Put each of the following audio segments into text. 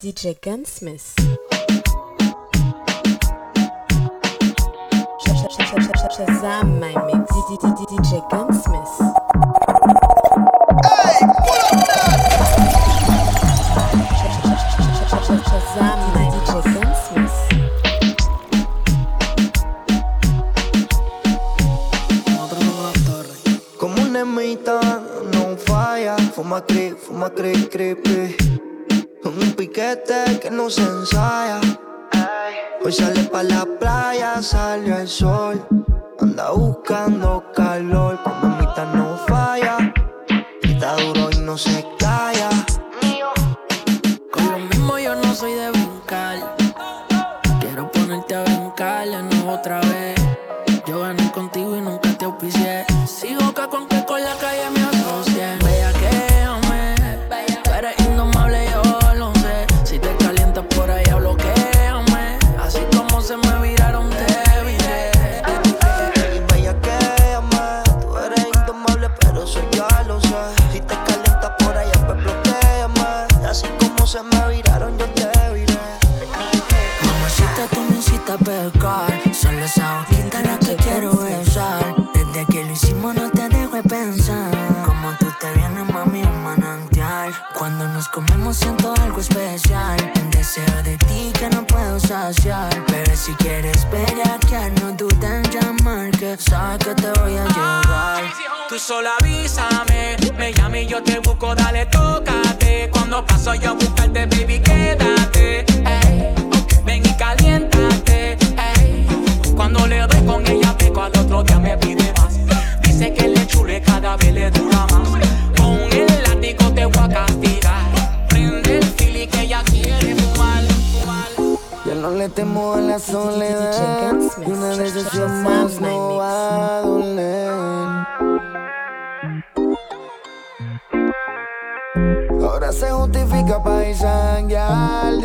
DJ Gunsmith. Shazam my mix. DJ Gunsmith. Hey, pull up that. Shazam my DJ Gunsmith. Como una ermita, no falla. Fuma creep, fuma creep, creepy. Un piquete que ensaya. Hoy sale pa' la playa, salió el sol. Anda buscando calor,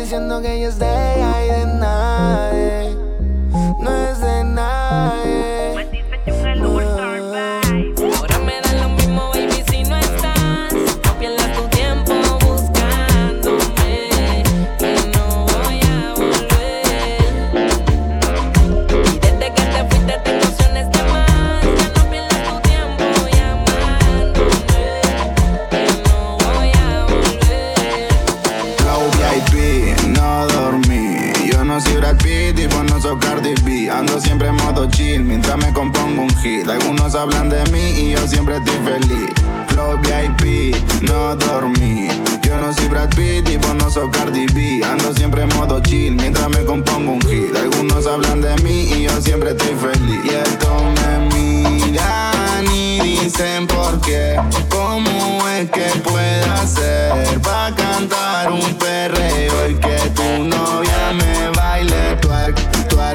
Diciendo que ella es de ella soy Brad Pitt vos no soy Cardi B. Ando siempre en modo chill mientras me compongo un hit. Algunos hablan de mí y yo siempre estoy feliz. Flow VIP, no dormí. Yo no soy Brad Pitt y vos no soy Cardi B. Ando siempre en modo chill mientras me compongo un hit. Algunos hablan de mí y yo siempre estoy feliz. Y estos me miran y dicen por qué. ¿Cómo es que puedo hacer pa' cantar un perreo y que tu novia me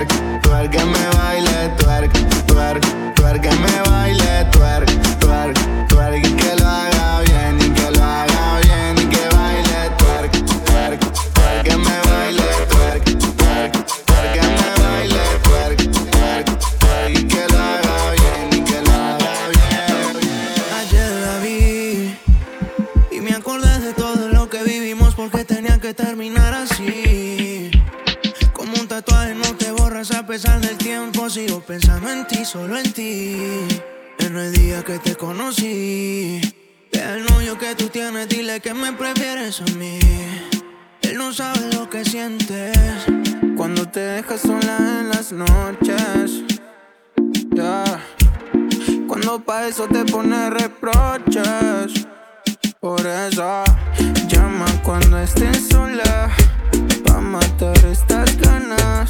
que me baile pesar del tiempo. Sigo pensando en ti, solo en ti. En el día que te conocí. Deja el novio que tú tienes, dile que me prefieres a mí. Él no sabe lo que sientes cuando te dejas sola en las noches. Ya. Cuando pa' eso te pones reproches. Por eso llama cuando estés sola. Pa' matar estas ganas.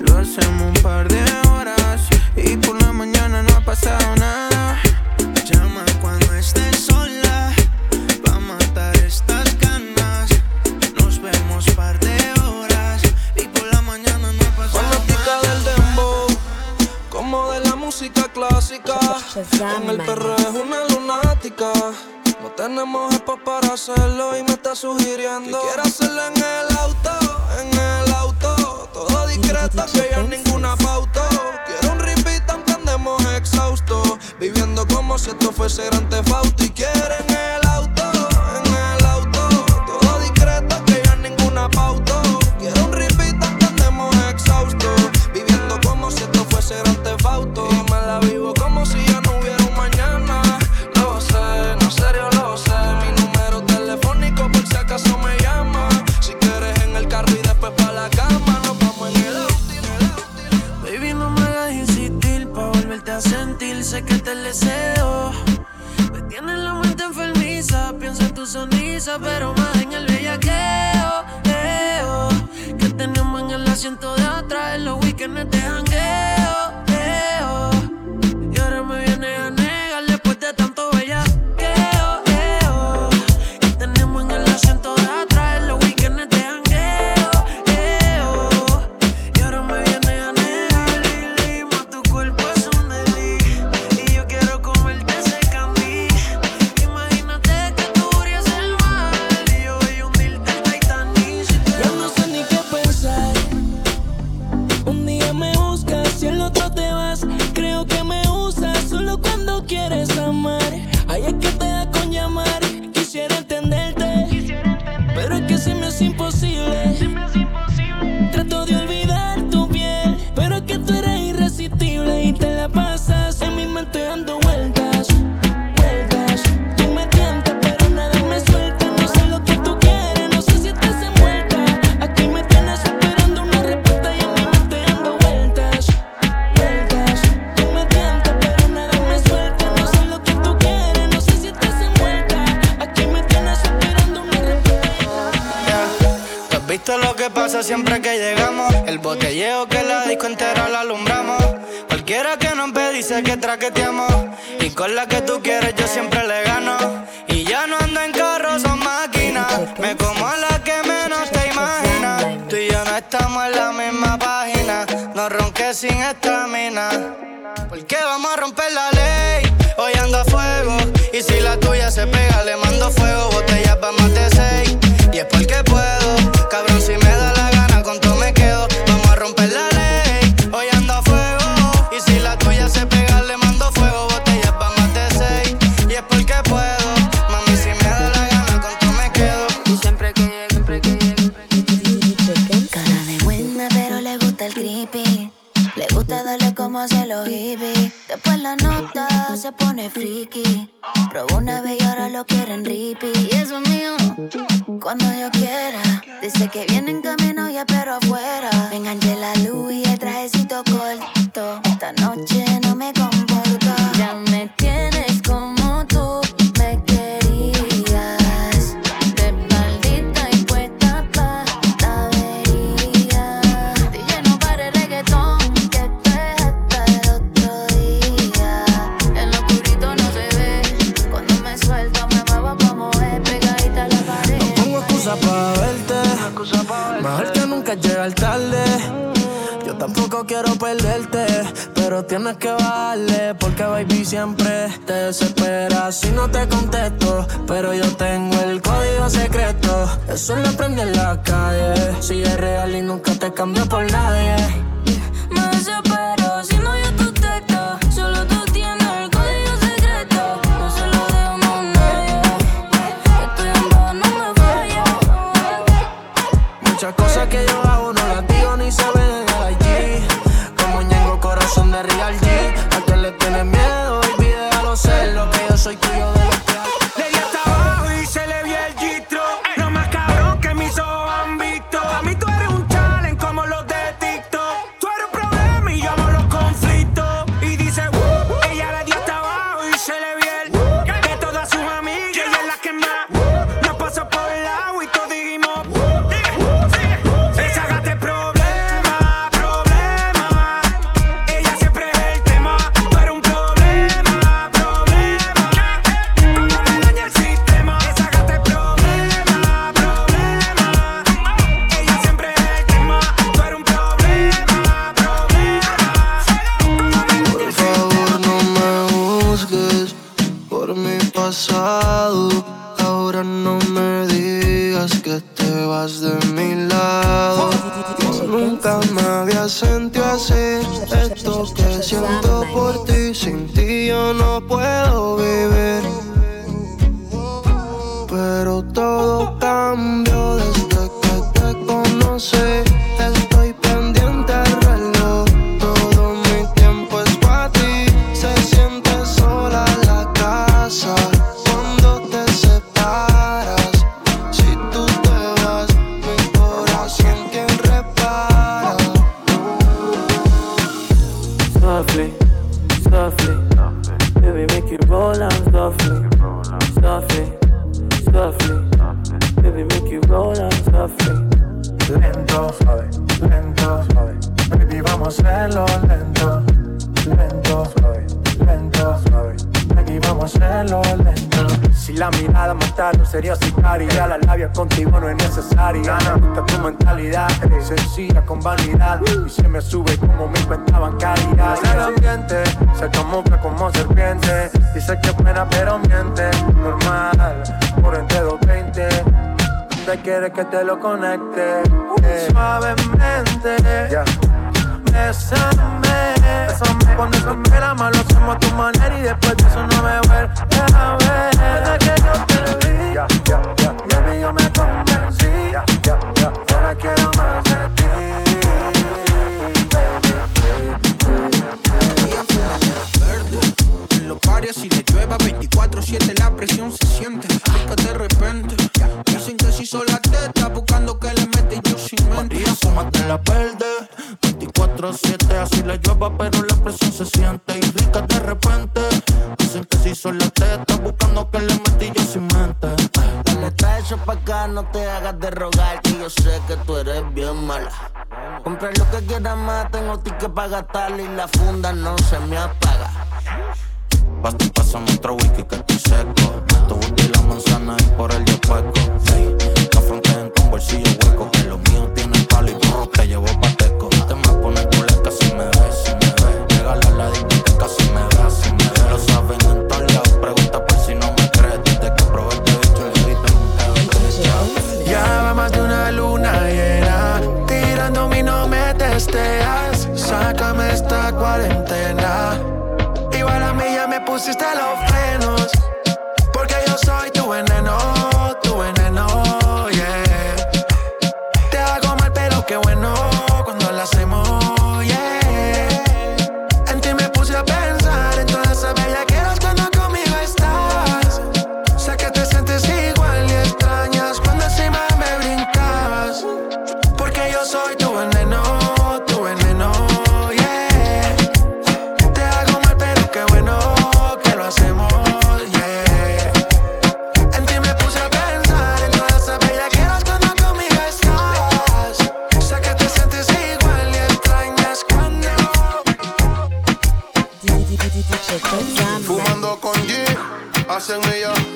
Lo hacemos un par de horas. Y por la mañana no ha pasado nada. Llama cuando estés sola. Pa' matar estas ganas. Nos vemos par de horas. Y por la mañana no ha pasado Fanática del dembow, como de la música clásica. En el perro es una lunática. No tenemos espacio para hacerlo y me está sugiriendo que quiere hacerlo en el auto, en el auto. Todo discreta que ya ninguna pauta. Quiero un repeat aunque andemos exhausto. Viviendo como si esto fuese Grand Theft Auto y quiere en el piensa, pero más que traqueteamos. Y con la que tú quieres yo siempre Después la nota se pone friki. Robó una vez y ahora lo quieren rippy. Y eso es mío, cuando yo quiera. Dice que viene en camino y espero afuera. Me enganché la luz y el trajecito corto. Esta noche pero tienes que bajarle porque baby siempre te desespera si no te contesto. Pero yo tengo el código secreto, eso lo aprendí en la calle. Si es real y nunca te cambio por nadie. te lo conecto. paga tal y la funda no se me apaga. Pásame otro whisky que estoy seco.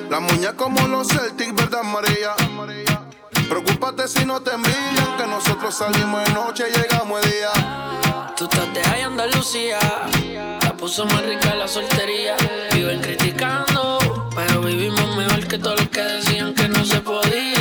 La muñeca como los Celtic, verdad María. Preocúpate si no te envían, que nosotros salimos de noche y llegamos de día. Tú estás de ahí Andalucía, la puso más rica la soltería. Viven criticando, pero vivimos mejor que todos los que decían que no se podía.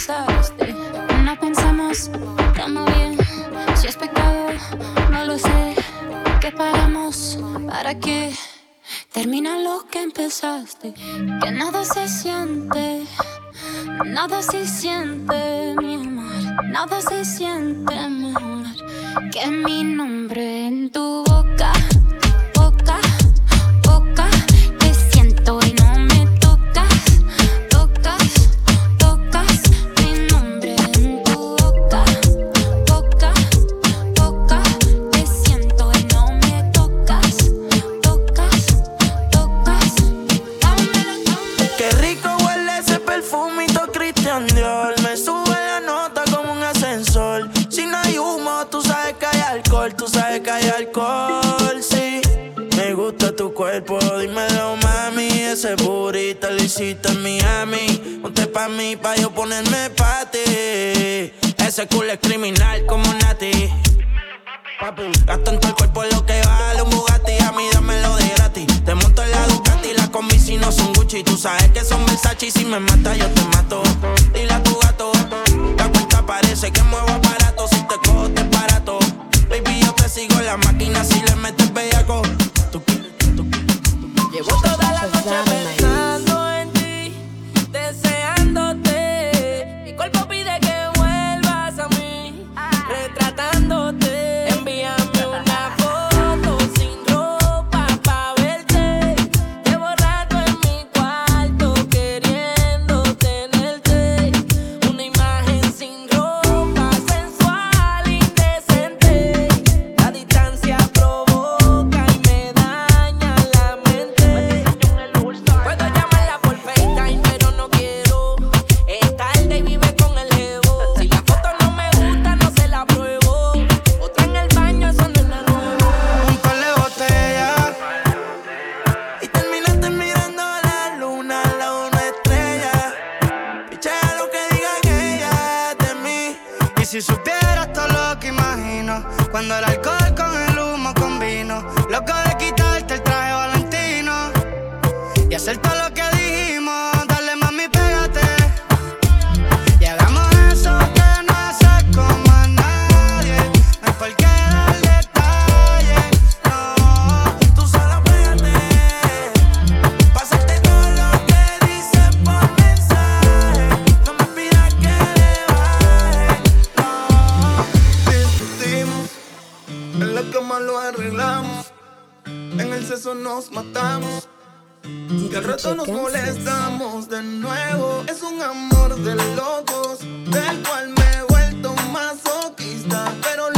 Empezaste. No pensamos, estamos bien. Si es pecado, no lo sé. ¿Qué paramos? ¿Para qué? Termina lo que empezaste. Que nada se siente. Nada se siente, mi amor. Nada se siente mejor que mi nombre en tu. Boca, Lo hiciste en Miami. Ponte pa' mí, pa' yo ponerme pa' ti. Ese culo es criminal como Nati. Gasto en todo el cuerpo lo que vale un Bugatti. A mí dámelo de gratis. Te monto en la Ducati, la combi si no son Gucci. Tú sabes que son Versace y si me mata yo te mato. Dile a tu gato, la cuenta parece que muevo aparato. Si te cojo te barato. Baby, yo te sigo la máquina si le metes bellaco. Llevo toda la noche pensando en ti, deseándote. En la cama lo arreglamos, en el sexo nos matamos. Y al rato nos molestamos de nuevo. Es un amor de locos, del cual me he vuelto masoquista. Pero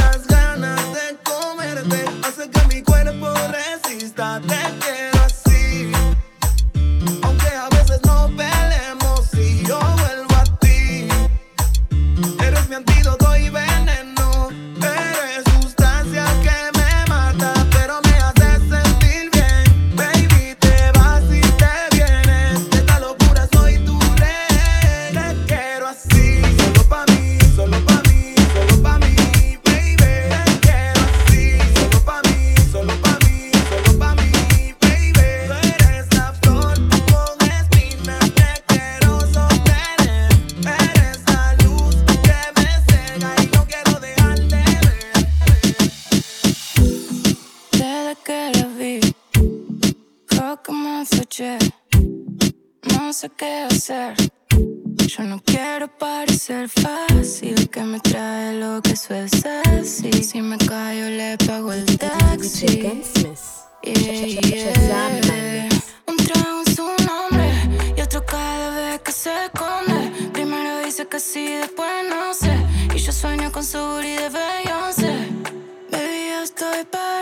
qué hacer. Yo no quiero parecer fácil, que me trae lo que eso es así. Si me callo, le pago el taxi. Yeah, yeah. Un trago en su nombre y otro cada vez que se esconde. Primero dice que sí, después no sé. Y yo sueño con su booty de Beyoncé. Baby, yo estoy para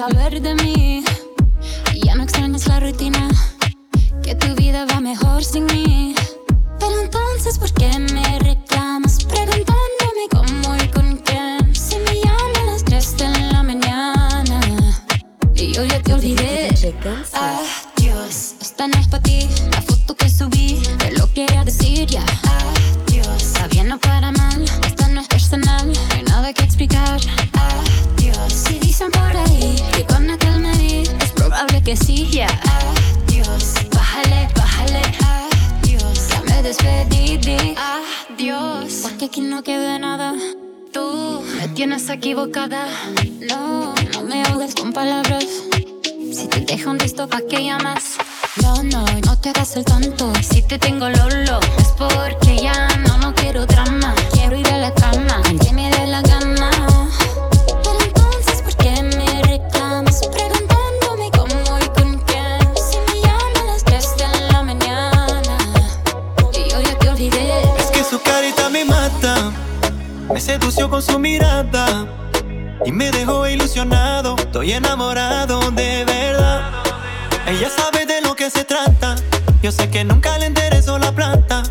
saber de mí. pa' que llamas? No, no, no te hagas el tonto. Si te tengo lolo, es porque ya no, no quiero drama. Quiero ir a la cama, que me dé la gana. Pero entonces, ¿por qué me reclamas? Preguntándome cómo y con quién. Si me llaman las 3 de la mañana, y yo ya te olvidé. Es que su carita me mata. Me sedució con su mirada. Y me dejó ilusionado. Estoy enamorado de ver ella sabe de lo que se trata. Yo sé que nunca le interesó la plata.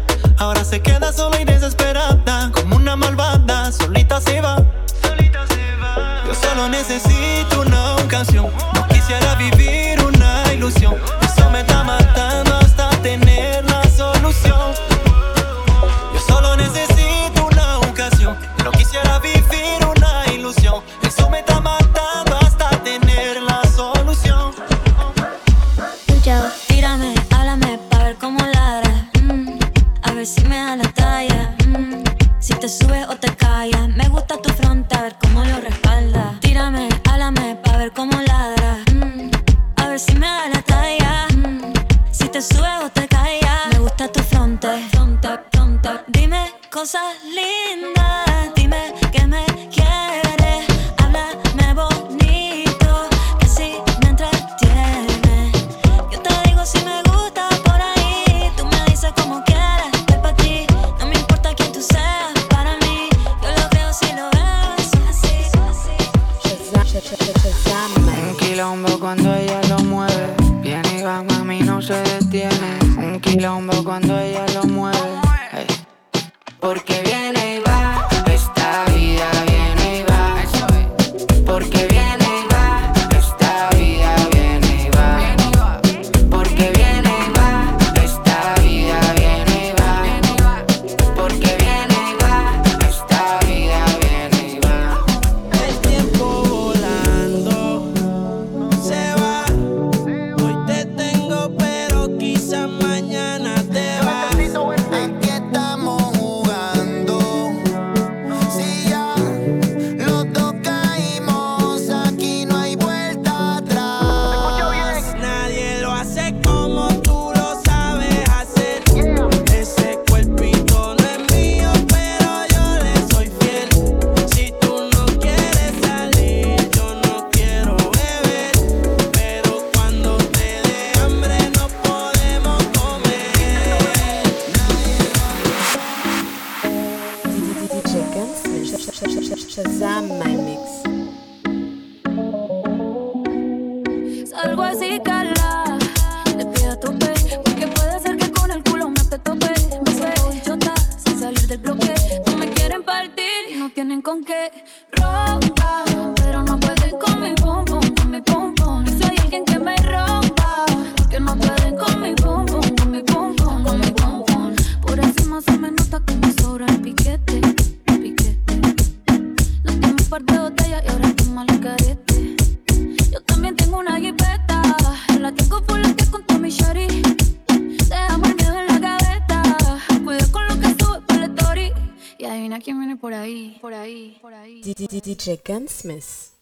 El